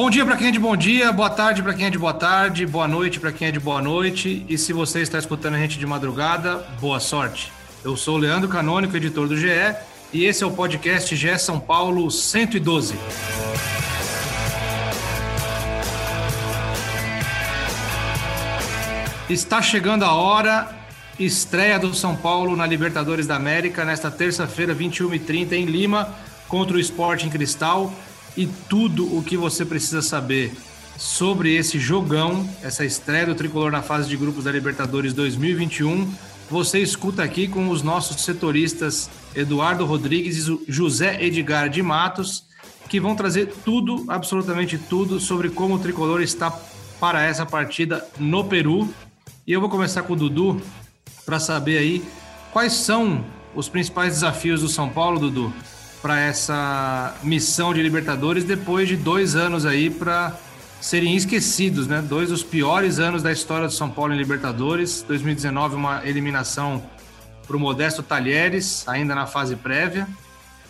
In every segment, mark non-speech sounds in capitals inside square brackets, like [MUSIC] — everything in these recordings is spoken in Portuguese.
Bom dia para quem é de bom dia, boa tarde para quem é de boa tarde, boa noite para quem é de boa noite. E se você está escutando a gente de madrugada, boa sorte. Eu sou o Leandro Canônico, editor do GE, e esse é o podcast GE São Paulo 112. Está chegando a hora, estreia do São Paulo na Libertadores da América nesta terça-feira, 21h30 em Lima, contra o Sporting Cristal e tudo o que você precisa saber sobre esse jogão, essa estreia do tricolor na fase de grupos da Libertadores 2021. Você escuta aqui com os nossos setoristas Eduardo Rodrigues e José Edgar de Matos, que vão trazer tudo, absolutamente tudo, sobre como o tricolor está para essa partida no Peru. E eu vou começar com o Dudu para saber aí quais são os principais desafios do São Paulo, Dudu, para essa missão de Libertadores depois de dois anos aí para serem esquecidos, né? Dois dos piores anos da história do São Paulo em Libertadores. 2019, uma eliminação para o Modesto Talheres, ainda na fase prévia.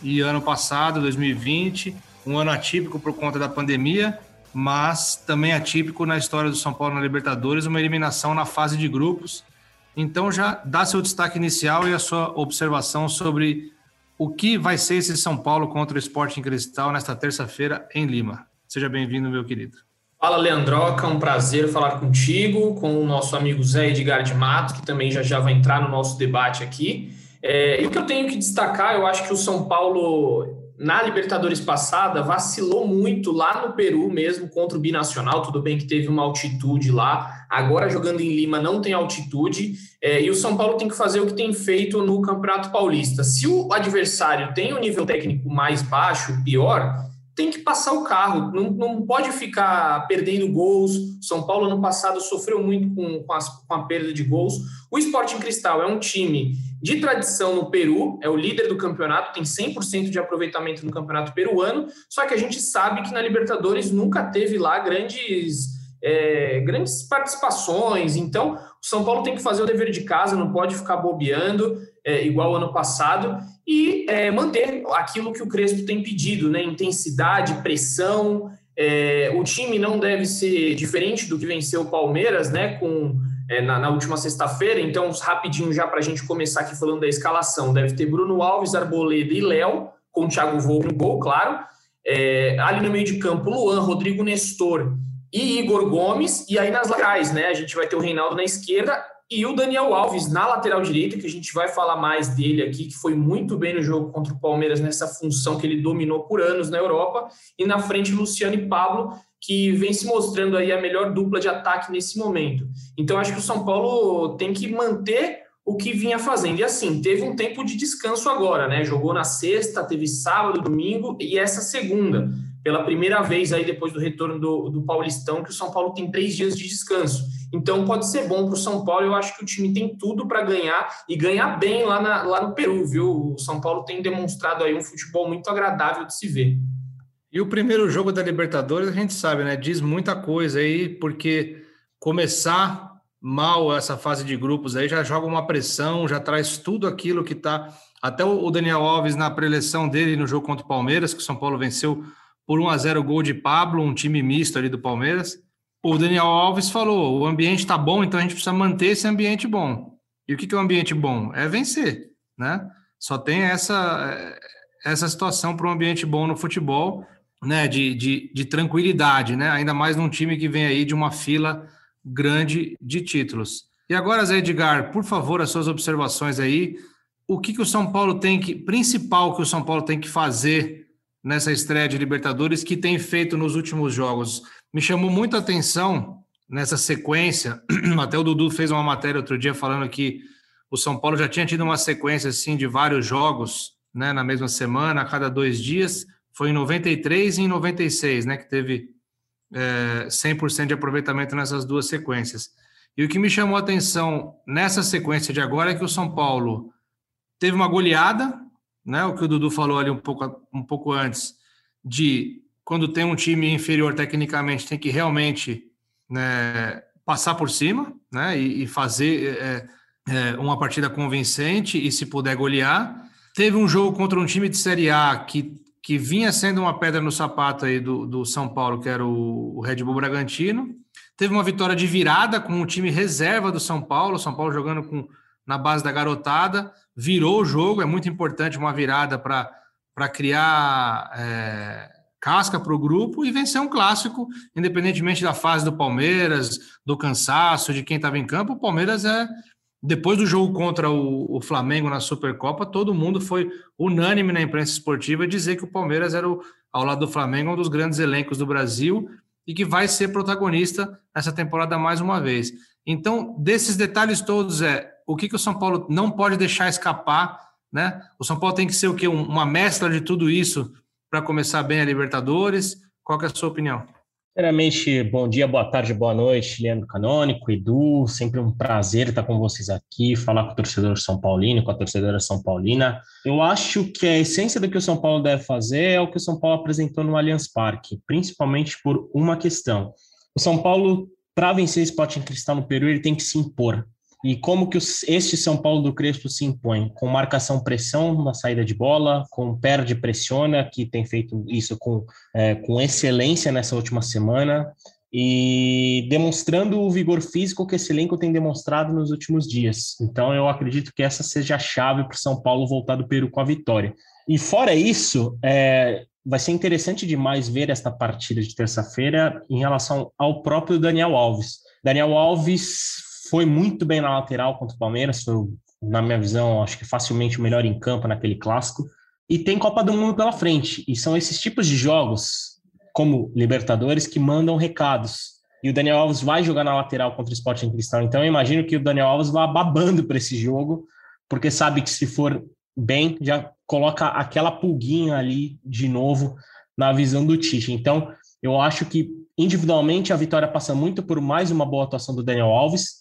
E ano passado, 2020, um ano atípico por conta da pandemia, mas também atípico na história do São Paulo na Libertadores, uma eliminação na fase de grupos. Então já dá seu destaque inicial e a sua observação sobre o que vai ser esse São Paulo contra o Sporting Cristal nesta terça-feira em Lima. Seja bem-vindo, meu querido. Fala, Leandroca, um prazer falar contigo, com o nosso amigo Zé Edgar de Mato, que também já, já vai entrar no nosso debate aqui. É, e o que eu tenho que destacar, eu acho que o São Paulo, na Libertadores passada, vacilou muito lá no Peru mesmo, contra o Binacional, tudo bem que teve uma altitude lá, agora jogando em Lima não tem altitude, é, e o São Paulo tem que fazer o que tem feito no Campeonato Paulista. Se o adversário tem um nível técnico mais baixo, pior, tem que passar o carro, não, não pode ficar perdendo gols. São Paulo, ano passado, sofreu muito com, com, as, com a perda de gols. O Sporting Cristal é um time de tradição no Peru, é o líder do campeonato, tem 100% de aproveitamento no campeonato peruano, só que a gente sabe que na Libertadores nunca teve lá grandes, é, grandes participações, então o São Paulo tem que fazer o dever de casa, não pode ficar bobeando, é, igual ano passado, e é, manter aquilo que o Crespo tem pedido, né? Intensidade, pressão. É, o time não deve ser diferente do que venceu o Palmeiras, né? Com, é, na, na, última sexta-feira. Então, rapidinho já para a gente começar aqui falando da escalação. Deve ter Bruno Alves, Arboleda e Léo, com o Thiago Volpe no gol, claro. É, ali no meio de campo, Luan, Rodrigo Nestor e Igor Gomes. E aí nas laterais, né? A gente vai ter o Reinaldo na esquerda e o Daniel Alves na lateral direita, que a gente vai falar mais dele aqui, que foi muito bem no jogo contra o Palmeiras nessa função que ele dominou por anos na Europa. E na frente, Luciano e Pablo, que vem se mostrando aí a melhor dupla de ataque nesse momento. Então, acho que o São Paulo tem que manter o que vinha fazendo. E assim, teve um tempo de descanso agora, né? Jogou na sexta, teve sábado, domingo e essa segunda. Pela primeira vez aí, depois do retorno do, do Paulistão, que o São Paulo tem três dias de descanso. Então pode ser bom para o São Paulo. Eu acho que o time tem tudo para ganhar e ganhar bem lá, na, lá no Peru, viu? O São Paulo tem demonstrado aí um futebol muito agradável de se ver. E o primeiro jogo da Libertadores, a gente sabe, né? Diz muita coisa aí, porque começar mal essa fase de grupos aí já joga uma pressão, já traz tudo aquilo que tá. Até o Daniel Alves na preleção dele no jogo contra o Palmeiras, que o São Paulo venceu por 1 a 0 gol de Pablo, um time misto ali do Palmeiras o Daniel Alves falou: o ambiente está bom, então a gente precisa manter esse ambiente bom. E o que, que é um ambiente bom? É vencer, né? Só tem essa, essa situação para um ambiente bom no futebol, né? De, de, de tranquilidade, né? Ainda mais num time que vem aí de uma fila grande de títulos. E agora, Zé Edgar, por favor, as suas observações aí. O que, que o São Paulo tem que, principal que o São Paulo tem que fazer nessa estreia de Libertadores que tem feito nos últimos jogos? Me chamou muito a atenção nessa sequência. [CLEARS THROAT] Até o Dudu fez uma matéria outro dia falando que o São Paulo já tinha tido uma sequência assim de vários jogos né, na mesma semana, a cada dois dias, foi em 93 e em 96, né, que teve é, 100% de aproveitamento nessas duas sequências. E o que me chamou a atenção nessa sequência de agora é que o São Paulo teve uma goleada, né, o que o Dudu falou ali um pouco, um pouco antes, de quando tem um time inferior tecnicamente, tem que realmente né, passar por cima né, e, e fazer é, é, uma partida convincente e, se puder, golear. Teve um jogo contra um time de Série A que, que vinha sendo uma pedra no sapato aí do, do São Paulo, que era o, o Red Bull Bragantino. Teve uma vitória de virada com o time reserva do São Paulo, São Paulo jogando com, na base da garotada, virou o jogo, é muito importante uma virada para criar é, casca para o grupo e vencer um clássico, independentemente da fase do Palmeiras, do cansaço, de quem estava em campo. O Palmeiras é, depois do jogo contra o, o, Flamengo na Supercopa, todo mundo foi unânime na imprensa esportiva dizer que o Palmeiras era, o, ao lado do Flamengo, um dos grandes elencos do Brasil e que vai ser protagonista nessa temporada mais uma vez. Então, desses detalhes todos, é o que, que o São Paulo não pode deixar escapar, né? O São Paulo tem que ser o quê? Uma mescla de tudo isso para começar bem a Libertadores. Qual é a sua opinião? Primeiramente, bom dia, boa tarde, boa noite, Leandro Canônico, Edu, sempre um prazer estar com vocês aqui, falar com o torcedor São Paulino, com a torcedora São Paulina. Eu acho que a essência do que o São Paulo deve fazer é o que o São Paulo apresentou no Allianz Parque, principalmente por uma questão. O São Paulo, para vencer o Sporting Cristal no Peru, ele tem que se impor. E como que este São Paulo do Crespo se impõe? Com marcação-pressão na saída de bola, com perde-pressiona, que tem feito isso com, é, com excelência nessa última semana, e demonstrando o vigor físico que esse elenco tem demonstrado nos últimos dias. Então, eu acredito que essa seja a chave para o São Paulo voltar do Peru com a vitória. E fora isso, é, vai ser interessante demais ver esta partida de terça-feira em relação ao próprio Daniel Alves. Daniel Alves foi muito bem na lateral contra o Palmeiras, foi, na minha visão, acho que facilmente o melhor em campo naquele clássico. E tem Copa do Mundo pela frente. E são esses tipos de jogos, como Libertadores, que mandam recados. E o Daniel Alves vai jogar na lateral contra o Sporting Cristal. Então eu imagino que o Daniel Alves vá babando para esse jogo, porque sabe que se for bem, já coloca aquela pulguinha ali de novo na visão do Tite. Então eu acho que individualmente a vitória passa muito por mais uma boa atuação do Daniel Alves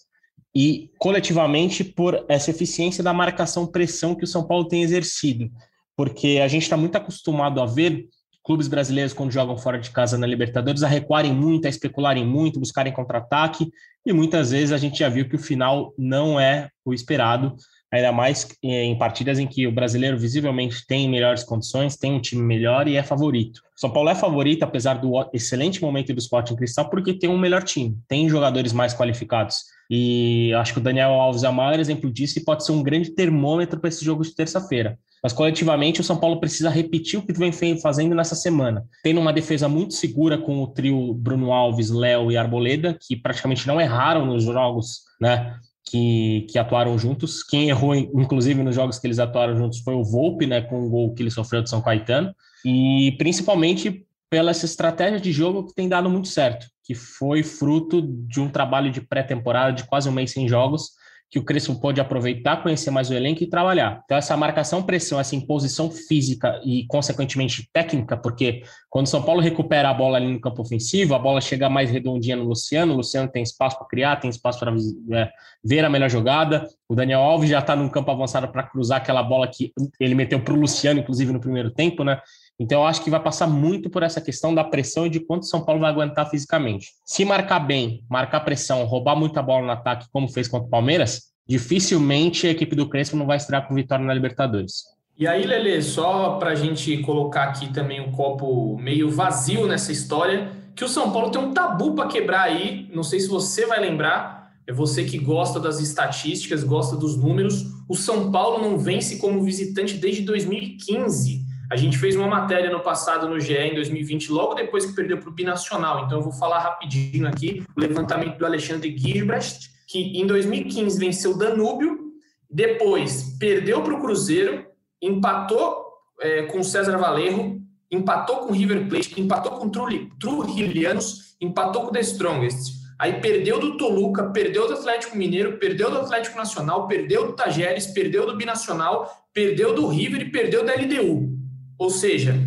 e coletivamente por essa eficiência da marcação-pressão que o São Paulo tem exercido, porque a gente está muito acostumado a ver clubes brasileiros, quando jogam fora de casa na Libertadores, a recuarem muito, a especularem muito, buscarem contra-ataque, e muitas vezes a gente já viu que o final não é o esperado, ainda mais em partidas em que o brasileiro visivelmente tem melhores condições, tem um time melhor e é favorito. São Paulo é favorito, apesar do excelente momento do Sporting Cristal, porque tem um melhor time, tem jogadores mais qualificados. E acho que o Daniel Alves é o maior exemplo disso e pode ser um grande termômetro para esse jogo de terça-feira. Mas coletivamente o São Paulo precisa repetir o que vem fazendo nessa semana. Tendo uma defesa muito segura com o trio Bruno Alves, Léo e Arboleda, que praticamente não erraram nos jogos, né? Que, que, atuaram juntos. Quem errou, inclusive, nos jogos que eles atuaram juntos foi o Volpe, né, com o gol que ele sofreu de São Caetano. E principalmente pela essa estratégia de jogo que tem dado muito certo, que foi fruto de um trabalho de pré-temporada de quase um mês sem jogos, que o Crespo pôde aproveitar, conhecer mais o elenco e trabalhar. Então, essa marcação, pressão, essa imposição física e, consequentemente, técnica, porque quando o São Paulo recupera a bola ali no campo ofensivo, a bola chega mais redondinha no Luciano, o Luciano tem espaço para criar, tem espaço para é, ver a melhor jogada, o Daniel Alves já está no campo avançado para cruzar aquela bola que ele meteu para o Luciano, inclusive, no primeiro tempo, né? Então, eu acho que vai passar muito por essa questão da pressão e de quanto São Paulo vai aguentar fisicamente. Se marcar bem, marcar pressão, roubar muita bola no ataque, como fez contra o Palmeiras, dificilmente a equipe do Crespo não vai estrear com vitória na Libertadores. E aí, Lele, só para a gente colocar aqui também um copo meio vazio nessa história, que o São Paulo tem um tabu para quebrar aí. Não sei se você vai lembrar, é você que gosta das estatísticas, gosta dos números. O São Paulo não vence como visitante desde 2015. A gente fez uma matéria no passado no GE em 2020, logo depois que perdeu para o Binacional. Então eu vou falar rapidinho aqui o levantamento do Alexandre Girbrecht, que em 2015 venceu o Danúbio, depois perdeu para o Cruzeiro, empatou é, com o César Valerro, empatou com o River Plate, empatou com o Trujillianos, empatou com o The Strongest. Aí perdeu do Toluca, perdeu do Atlético Mineiro, perdeu do Atlético Nacional, perdeu do Tajeres, perdeu do Binacional, perdeu do River e perdeu da LDU. Ou seja,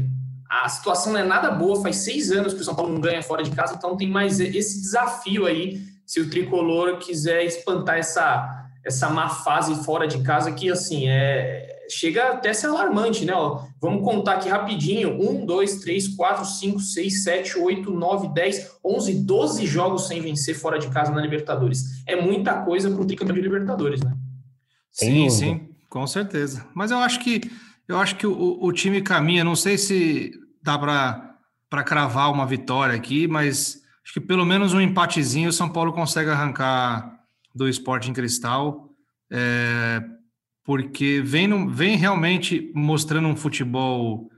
a situação não é nada boa, faz seis anos que o São Paulo não ganha fora de casa, então tem mais esse desafio aí, se o tricolor quiser espantar essa, essa má fase fora de casa, que assim, é, chega até a ser alarmante, né? Ó, vamos contar aqui rapidinho: 1, 2, 3, 4, 5, 6, 7, 8, 9, 10, 11, 12 jogos sem vencer fora de casa na Libertadores. É muita coisa para o tricampeão de Libertadores, né? Sim, sim, com certeza. Mas eu acho que eu acho que o, o time caminha. Não sei se dá para cravar uma vitória aqui, mas acho que pelo menos um empatezinho o São Paulo consegue arrancar do Sporting Cristal. É, porque vem, vem realmente mostrando um futebol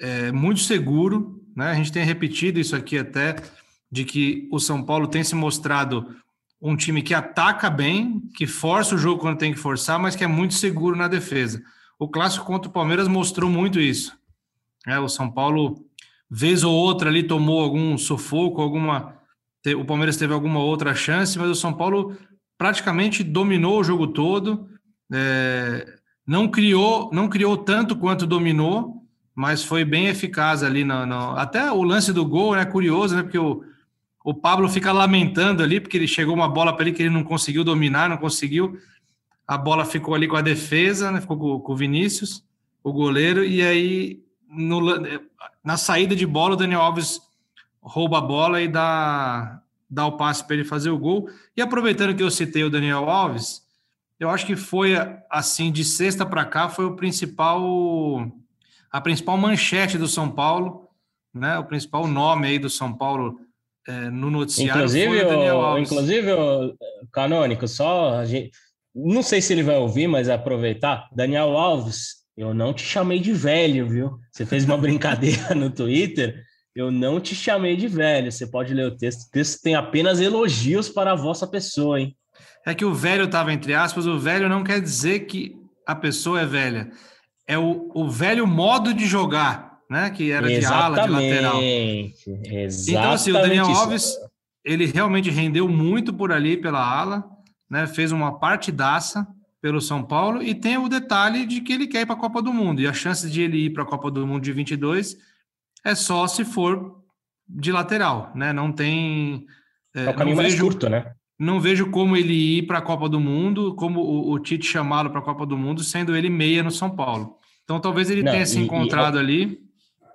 é, muito seguro. Né? A gente tem repetido isso aqui até, de que o São Paulo tem se mostrado um time que ataca bem, que força o jogo quando tem que forçar, mas que é muito seguro na defesa. O clássico contra o Palmeiras mostrou muito isso. É, o São Paulo, vez ou outra, ali tomou algum sufoco, alguma. O Palmeiras teve alguma outra chance, mas o São Paulo praticamente dominou o jogo todo é, não criou, não criou tanto quanto dominou, mas foi bem eficaz ali. Até o lance do gol é né, curioso, né? Porque o, o Pablo fica lamentando ali, porque ele chegou uma bola para ele que ele não conseguiu dominar, não conseguiu. A bola ficou ali com a defesa, né, ficou com, com o Vinícius, o goleiro, e aí no, na saída de bola o Daniel Alves rouba a bola e dá, dá o passe para ele fazer o gol. E aproveitando que eu citei o Daniel Alves, eu acho que foi assim de sexta para cá foi o principal a principal manchete do São Paulo, né? O principal nome aí do São Paulo é, no noticiário inclusive, foi o Daniel Alves. Inclusive, o Canônico, só a gente, não sei se ele vai ouvir, mas aproveitar, Daniel Alves, eu não te chamei de velho, viu? Você fez uma [LAUGHS] brincadeira no Twitter. Eu não te chamei de velho. Você pode ler o texto. O texto tem apenas elogios para a vossa pessoa, hein? é que o velho estava entre aspas, o velho não quer dizer que a pessoa é velha. É o, o velho modo de jogar, né? Que era Exatamente. de ala, de lateral. Exatamente. Então, assim, o Daniel Alves, ele realmente rendeu muito por ali pela ala, né? Fez uma partidaça pelo São Paulo e tem o detalhe de que ele quer ir para a Copa do Mundo. E a chance de ele ir para a Copa do Mundo de 22 é só se for de lateral, né? Não tem. É, é o caminho mais curto, né? Não vejo como ele ir para a Copa do Mundo, como o, o Tite chamá-lo para a Copa do Mundo, sendo ele meia no São Paulo. Então talvez ele Não, tenha se encontrado e... ali.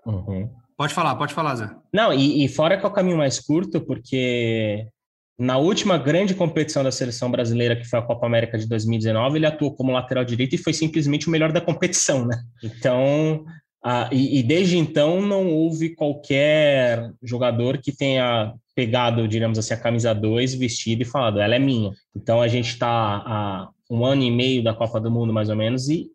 Uhum. Pode falar, pode falar, Zé. Não, e, e fora que é o caminho mais curto, porque na última grande competição da seleção brasileira, que foi a Copa América de 2019, ele atuou como lateral direito e foi simplesmente o melhor da competição, né? Então, e, e, desde então não houve qualquer jogador que tenha pegado, digamos assim, a camisa 2, vestido e falado, ela é minha. Então a gente está há um ano e meio da Copa do Mundo, mais ou menos, e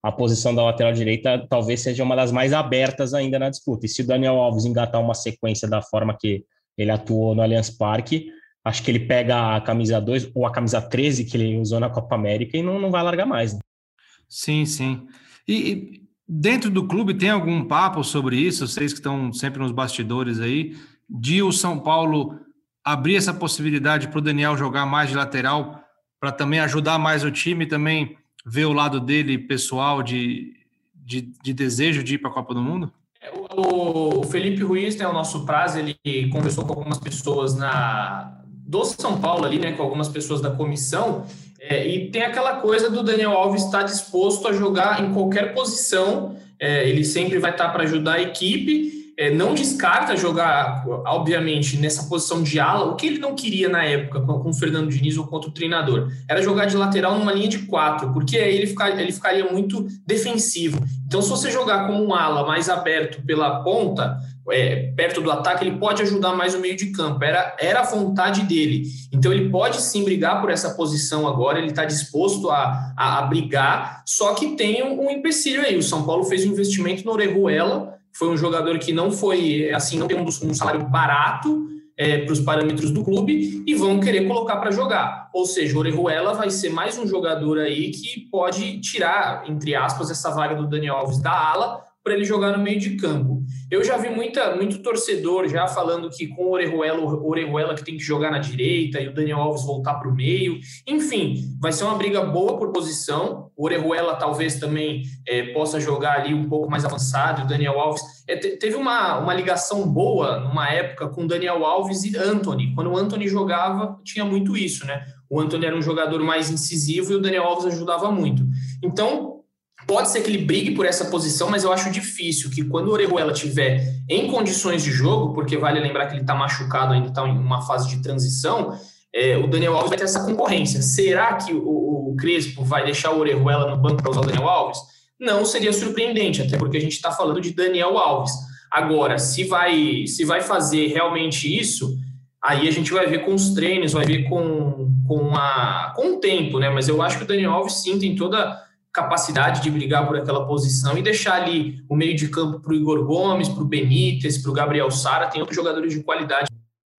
a posição da lateral direita talvez seja uma das mais abertas ainda na disputa. E se o Daniel Alves engatar uma sequência da forma que ele atuou no Allianz Parque, acho que ele pega a camisa 2 ou a camisa 13 que ele usou na Copa América e não, não vai largar mais. Né? Sim, sim. E, e dentro do clube tem algum papo sobre isso? Vocês que estão sempre nos bastidores aí, de o São Paulo abrir essa possibilidade para o Daniel jogar mais de lateral, para também ajudar mais o time, também ver o lado dele pessoal de, de, de desejo de ir para a Copa do Mundo? É, o Felipe Ruiz, né, o nosso prazo, ele conversou com algumas pessoas na do São Paulo ali, né, com algumas pessoas da comissão, é, e tem aquela coisa do Daniel Alves estar disposto a jogar em qualquer posição, é, ele sempre vai estar para ajudar a equipe, é, não descarta jogar, obviamente, nessa posição de ala. O que ele não queria na época com, com o Fernando Diniz ou contra o treinador era jogar de lateral numa linha de quatro, porque aí ele, ficar, ele ficaria muito defensivo. Então, se você jogar como um ala mais aberto pela ponta, é, perto do ataque, ele pode ajudar mais o meio de campo. Era, era a vontade dele. Então, ele pode sim brigar por essa posição agora, ele está disposto a, a, a, brigar, só que tem um, um empecilho aí. O São Paulo fez um investimento no Orejuela foi um jogador que não foi, assim, não tem um, um salário barato é, para os parâmetros do clube e vão querer colocar para jogar. Ou seja, o Orejuela vai ser mais um jogador aí que pode tirar, entre aspas, essa vaga do Daniel Alves da ala para ele jogar no meio de campo. Eu já vi muita, muito torcedor já falando que com o Orejuela, o Orejuela que tem que jogar na direita e o Daniel Alves voltar para o meio. Enfim, vai ser uma briga boa por posição. O Orejuela talvez também é, possa jogar ali um pouco mais avançado. O Daniel Alves é, teve uma, uma ligação boa numa época com Daniel Alves e Anthony. Quando o Anthony jogava, tinha muito isso, né? O Anthony era um jogador mais incisivo e o Daniel Alves ajudava muito. Então, Pode ser que ele brigue por essa posição, mas eu acho difícil que quando o Orejuela tiver em condições de jogo, porque vale lembrar que ele está machucado, ainda está em uma fase de transição, é, o Daniel Alves vai ter essa concorrência. Será que o, o Crespo vai deixar o Orejuela no banco para usar o Daniel Alves? Não seria surpreendente, até porque a gente está falando de Daniel Alves. Agora, se vai, se vai fazer realmente isso, aí a gente vai ver com os treinos, vai ver com, com, a, com o tempo, né? Mas eu acho que o Daniel Alves sim tem toda capacidade de brigar por aquela posição e deixar ali o meio de campo para o Igor Gomes, para o Benítez, para o Gabriel Sara, tem outros jogadores de qualidade.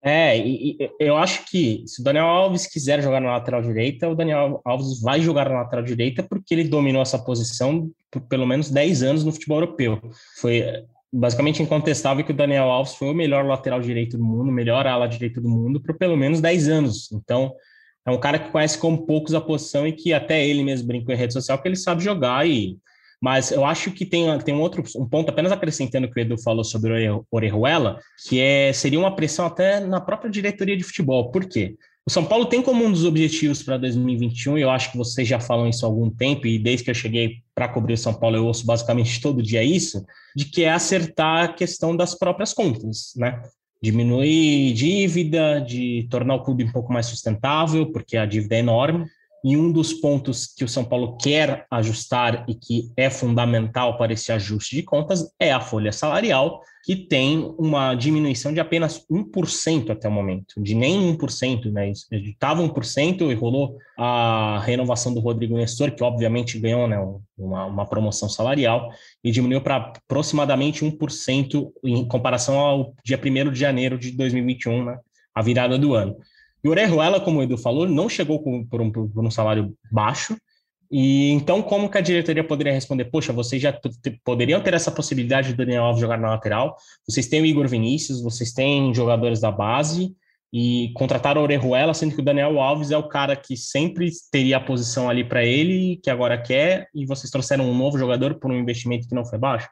É, e, e, eu acho que se o Daniel Alves quiser jogar na lateral direita, o Daniel Alves vai jogar na lateral direita porque ele dominou essa posição por pelo menos 10 anos no futebol europeu. Foi basicamente incontestável que o Daniel Alves foi o melhor lateral direito do mundo, melhor ala direito do mundo por pelo menos 10 anos. Então, é um cara que conhece como poucos a posição e que até ele mesmo brinca em rede social que ele sabe jogar e mas eu acho que tem, tem um outro um ponto, apenas acrescentando o que o Edu falou sobre o Orejuela, que é, seria uma pressão até na própria diretoria de futebol. Por quê? O São Paulo tem como um dos objetivos para 2021, e eu acho que vocês já falam isso há algum tempo, e desde que eu cheguei para cobrir o São Paulo, eu ouço basicamente todo dia isso, de que é acertar a questão das próprias contas, né? Diminuir dívida, de tornar o clube um pouco mais sustentável, porque a dívida é enorme. E um dos pontos que o São Paulo quer ajustar e que é fundamental para esse ajuste de contas é a folha salarial, que tem uma diminuição de apenas 1% até o momento, de nem 1%, né? Estava 1% e rolou a renovação do Rodrigo Nestor, que obviamente ganhou né, uma, uma promoção salarial, e diminuiu para aproximadamente 1% em comparação ao dia 1 de janeiro de 2021, né, a virada do ano. E o Orejuela, como o Edu falou, não chegou com, por, um, por um salário baixo, e então, como que a diretoria poderia responder? Poxa, vocês já poderiam ter essa possibilidade de Daniel Alves jogar na lateral, vocês têm o Igor Vinícius, vocês têm jogadores da base, e contrataram o Orejuela, sendo que o Daniel Alves é o cara que sempre teria a posição ali para ele, que agora quer, e vocês trouxeram um novo jogador por um investimento que não foi baixo.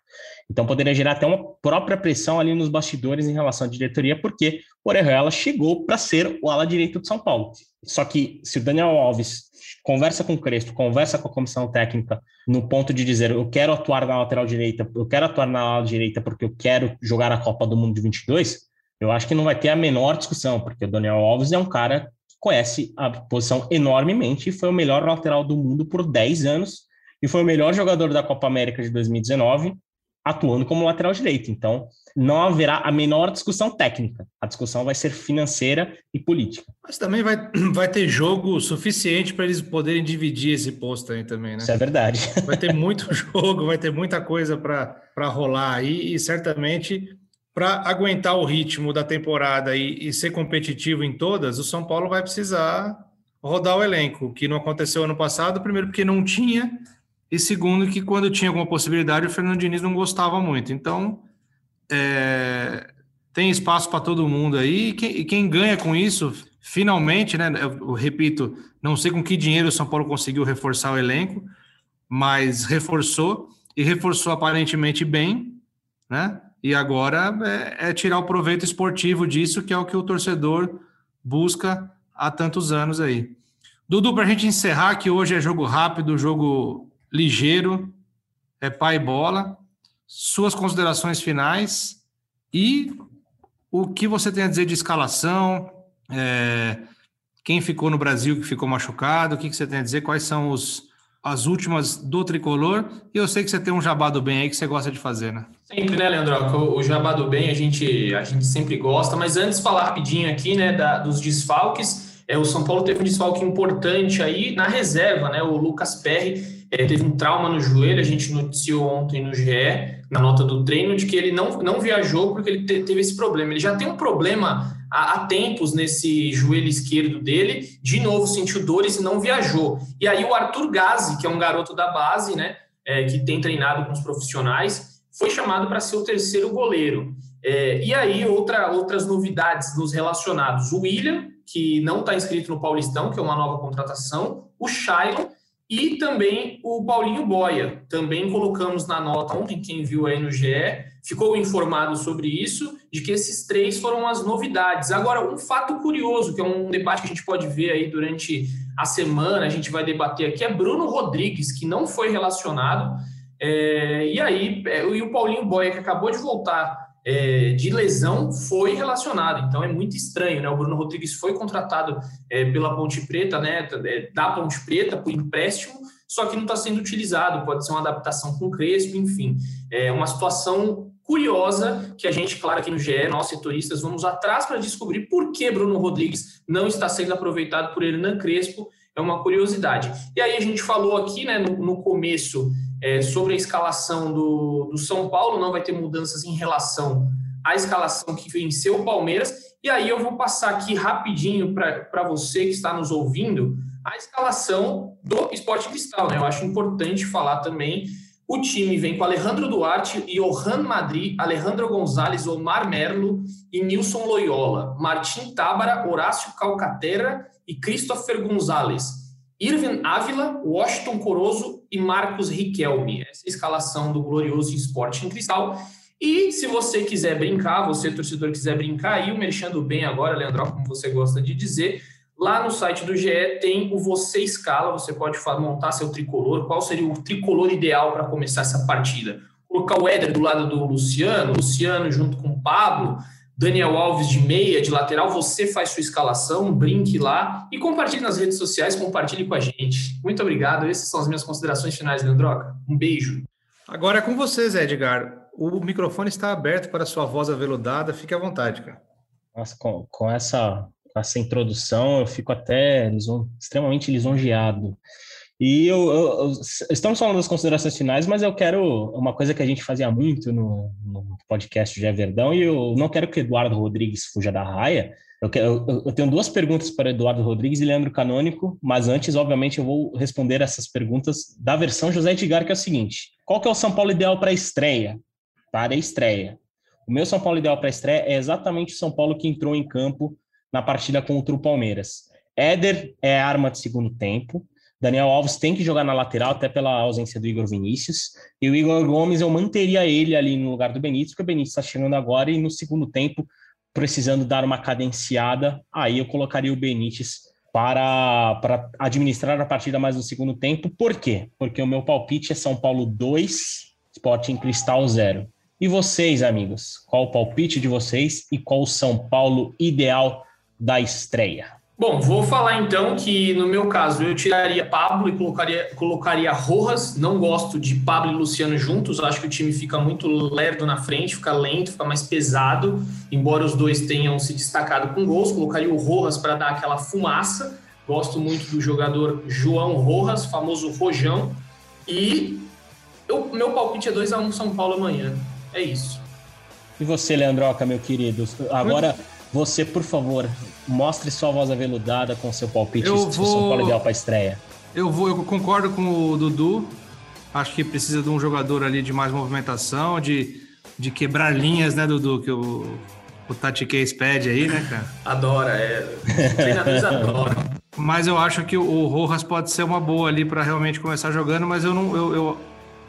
Então poderia gerar até uma própria pressão ali nos bastidores em relação à diretoria, porque o Orejuela chegou para ser o ala direito de São Paulo. Só que se o Daniel Alves conversa com o Crespo, conversa com a comissão técnica no ponto de dizer eu quero atuar na lateral direita, eu quero atuar na ala direita porque eu quero jogar a Copa do Mundo de 22, eu acho que não vai ter a menor discussão, porque o Daniel Alves é um cara que conhece a posição enormemente e foi o melhor lateral do mundo por 10 anos e foi o melhor jogador da Copa América de 2019, atuando como lateral direito. Então, não haverá a menor discussão técnica. A discussão vai ser financeira e política. Mas também vai, [CLEARS THROAT] vai ter jogo suficiente para eles poderem dividir esse posto aí também, né? Isso é verdade. Vai ter muito [LAUGHS] jogo, vai ter muita coisa para rolar aí e certamente para aguentar o ritmo da temporada e, e, ser competitivo em todas, o São Paulo vai precisar rodar o elenco, que não aconteceu ano passado, primeiro porque não tinha, e segundo que quando tinha alguma possibilidade o Fernando Diniz não gostava muito. Então, é, tem espaço para todo mundo aí, e quem, e quem, ganha com isso, finalmente, né, eu, repito, não sei com que dinheiro o São Paulo conseguiu reforçar o elenco, mas reforçou, e reforçou aparentemente bem, né? E agora é, é tirar o proveito esportivo disso, que é o que o torcedor busca há tantos anos aí. Dudu, para a gente encerrar, que hoje é jogo rápido, jogo ligeiro, é pai bola. Suas considerações finais e o que você tem a dizer de escalação, é, quem ficou no Brasil que ficou machucado, o que, que você tem a dizer, quais são os, as últimas do tricolor. E eu sei que você tem um jabá do bem aí que você gosta de fazer, né? Sempre, né, Leandro? O, jabá do bem a gente, a gente sempre gosta, mas antes falar rapidinho aqui, né, da, dos desfalques. É, o São Paulo teve um desfalque importante aí na reserva, né? O Lucas Perry é, teve um trauma no joelho, a gente noticiou ontem no GE, na nota do treino, de que ele não, não viajou porque ele te, teve esse problema. Ele já tem um problema há, tempos nesse joelho esquerdo dele, de novo sentiu dores e não viajou. E aí o Arthur Gazi, que é um garoto da base, né, é, que tem treinado com os profissionais, foi chamado para ser o terceiro goleiro. É, e aí, outra, outras novidades nos relacionados. O William, que não está inscrito no Paulistão, que é uma nova contratação, o Shailon e também o Paulinho Boia. Também colocamos na nota ontem, quem viu aí no GE, ficou informado sobre isso, de que esses três foram as novidades. Agora, um fato curioso, que é um debate que a gente pode ver aí durante a semana, a gente vai debater aqui, é Bruno Rodrigues, que não foi relacionado. É, e aí, é, e o Paulinho Boia, que acabou de voltar é, de lesão foi relacionado. Então é muito estranho, né? O Bruno Rodrigues foi contratado é, pela Ponte Preta, né? É, da Ponte Preta por empréstimo, só que não está sendo utilizado. Pode ser uma adaptação com Crespo, enfim. É uma situação curiosa que a gente, claro, aqui no GE, nós setoristas, vamos atrás para descobrir por que Bruno Rodrigues não está sendo aproveitado por Hernan Crespo. É uma curiosidade. E aí a gente falou aqui, né, no, no começo é, sobre a escalação do, do São Paulo, não vai ter mudanças em relação à escalação que venceu o Palmeiras. E aí eu vou passar aqui rapidinho para você que está nos ouvindo a escalação do Esporte Cristal. Né? Eu acho importante falar também. O time vem com Alejandro Duarte, Johan Madri, Alejandro Gonzalez, Omar Merlo e Nilson Loyola, Martim Tábara, Horácio Calcaterra e Christopher Gonzalez. Irvin Ávila, Washington Corozo e Marcos Riquelme. Essa é a escalação do glorioso Esporte em Cristal. E se você quiser brincar, você torcedor quiser brincar, aí o Mexendo Bem agora, Leandro, como você gosta de dizer, lá no site do GE tem o Você Escala, você pode montar seu tricolor, qual seria o tricolor ideal para começar essa partida? Colocar o Éder do lado do Luciano, Luciano junto com o Pablo, Daniel Alves de meia, de lateral, você faz sua escalação, brinque lá e compartilhe nas redes sociais, compartilhe com a gente. Muito obrigado. Essas são as minhas considerações finais, Leandroca. Um beijo. Agora é com você, Zé Edgar. O microfone está aberto para sua voz aveludada. Fique à vontade, cara. Nossa, com, com essa, essa introdução, eu fico até lison, extremamente lisonjeado. E eu, eu, eu, estamos falando das considerações finais, mas eu quero uma coisa que a gente fazia muito no, no podcast de Verdão, e eu não quero que Eduardo Rodrigues fuja da raia. Eu, quero, eu, tenho duas perguntas para Eduardo Rodrigues e Leandro Canônico, mas antes, obviamente, eu vou responder essas perguntas da versão José Edgar, que é o seguinte: qual que é o São Paulo ideal para a estreia? Para a estreia. O meu São Paulo ideal para a estreia é exatamente o São Paulo que entrou em campo na partida contra o Palmeiras. Éder é arma de segundo tempo. Daniel Alves tem que jogar na lateral, até pela ausência do Igor Vinícius. E o Igor Gomes, eu manteria ele ali no lugar do Benítez, porque o Benítez está chegando agora e no segundo tempo, precisando dar uma cadenciada, aí eu colocaria o Benítez para, para administrar a partida mais no segundo tempo. Por quê? Porque o meu palpite é São Paulo 2, Sporting Cristal 0. E vocês, amigos? Qual o palpite de vocês e qual o São Paulo ideal da estreia? Bom, vou falar então que no meu caso eu tiraria Pablo e colocaria, colocaria Rojas. Não gosto de Pablo e Luciano juntos, acho que o time fica muito lerdo na frente, fica lento, fica mais pesado. Embora os dois tenham se destacado com gols, colocaria o Rojas para dar aquela fumaça. Gosto muito do jogador João Rojas, famoso Rojão. E o meu palpite é 2x1 um São Paulo amanhã. É isso. E você, Leandroca, meu querido? Agora. Você, por favor, mostre sua voz aveludada com seu palpite eu vou... São Paulo ideal para estreia. Eu vou, eu concordo com o Dudu. Acho que precisa de um jogador ali de mais movimentação, de, de quebrar linhas, né, Dudu? Que o, o Tati Case pede aí, né, cara? [LAUGHS] Adora, é. treinadores [LAUGHS] adoram. Mas eu acho que o Rojas pode ser uma boa ali para realmente começar jogando, mas eu não. Eu, eu,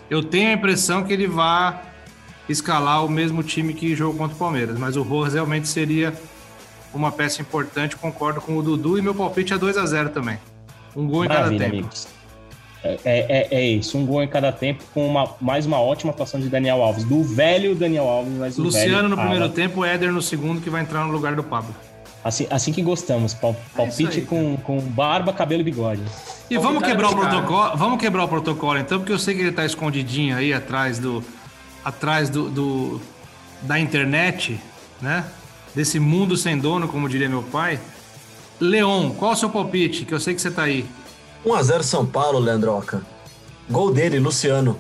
eu tenho a impressão que ele vai escalar o mesmo time que jogou contra o Palmeiras. Mas o Rojas realmente seria uma peça importante, concordo com o Dudu, e meu palpite é 2 a 0 também. Um gol em Maravilha, cada tempo. Amigos. É, é, é, isso, um gol em cada tempo, com uma, mais uma ótima atuação de Daniel Alves, do velho Daniel Alves. Mas Luciano no primeiro tempo, Éder no segundo, que vai entrar no lugar do Pablo. Assim, assim que gostamos, é palpite é aí, com, com barba, cabelo e bigode. E vamos quebrar o protocolo, vamos quebrar o protocolo então, porque eu sei que ele tá escondidinho aí atrás do atrás do, do da internet, né? Desse mundo sem dono, como diria meu pai. Leon, qual é o seu palpite? Que eu sei que você tá aí. 1x0 São Paulo, Leandroca. Gol dele, Luciano.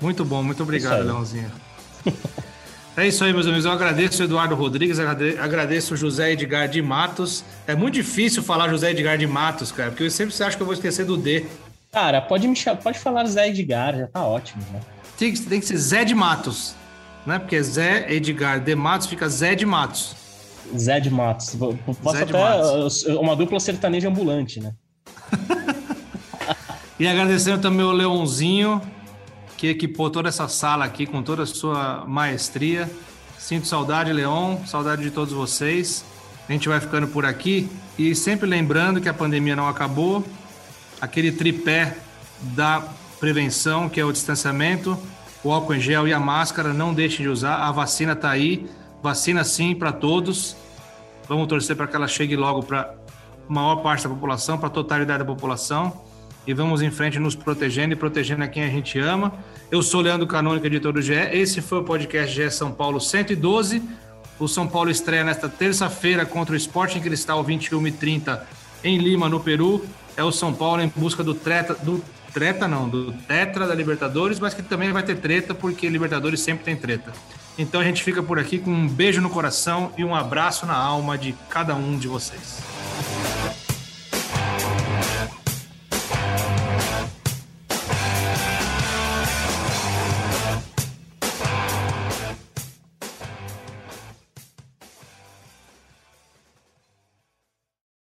Muito bom, muito obrigado, Leãozinho. [LAUGHS] É isso aí, meus amigos. Eu agradeço o Eduardo Rodrigues, agradeço o José Edgar de Matos. É muito difícil falar José Edgar de Matos, cara, porque eu sempre acho que eu vou esquecer do D. Cara, pode me pode falar José Edgar, já tá ótimo, né? Tem, tem que ser Zé de Matos, né? Porque é Zé Edgar de Matos fica Zé de Matos. Zé de Matos. Posso Zé até Matos. uma dupla sertaneja ambulante, né? [LAUGHS] E agradecendo também o Leãozinho, que equipou toda essa sala aqui com toda a sua maestria. Sinto saudade, Leon, saudade de todos vocês. A gente vai ficando por aqui e sempre lembrando que a pandemia não acabou. Aquele tripé da prevenção, que é o distanciamento, o álcool em gel e a máscara, não deixem de usar. A vacina está aí, vacina sim para todos. Vamos torcer para que ela chegue logo para a maior parte da população, para a totalidade da população. E vamos em frente nos protegendo e protegendo a quem a gente ama. Eu sou Leandro Canônico, editor do GE. Esse foi o podcast GE São Paulo 112. O São Paulo estreia nesta terça-feira contra o Sporting Cristal 21 e 30 em Lima, no Peru. É o São Paulo em busca do treta, do treta não, do tetra da Libertadores, mas que também vai ter treta porque Libertadores sempre tem treta. Então a gente fica por aqui com um beijo no coração e um abraço na alma de cada um de vocês.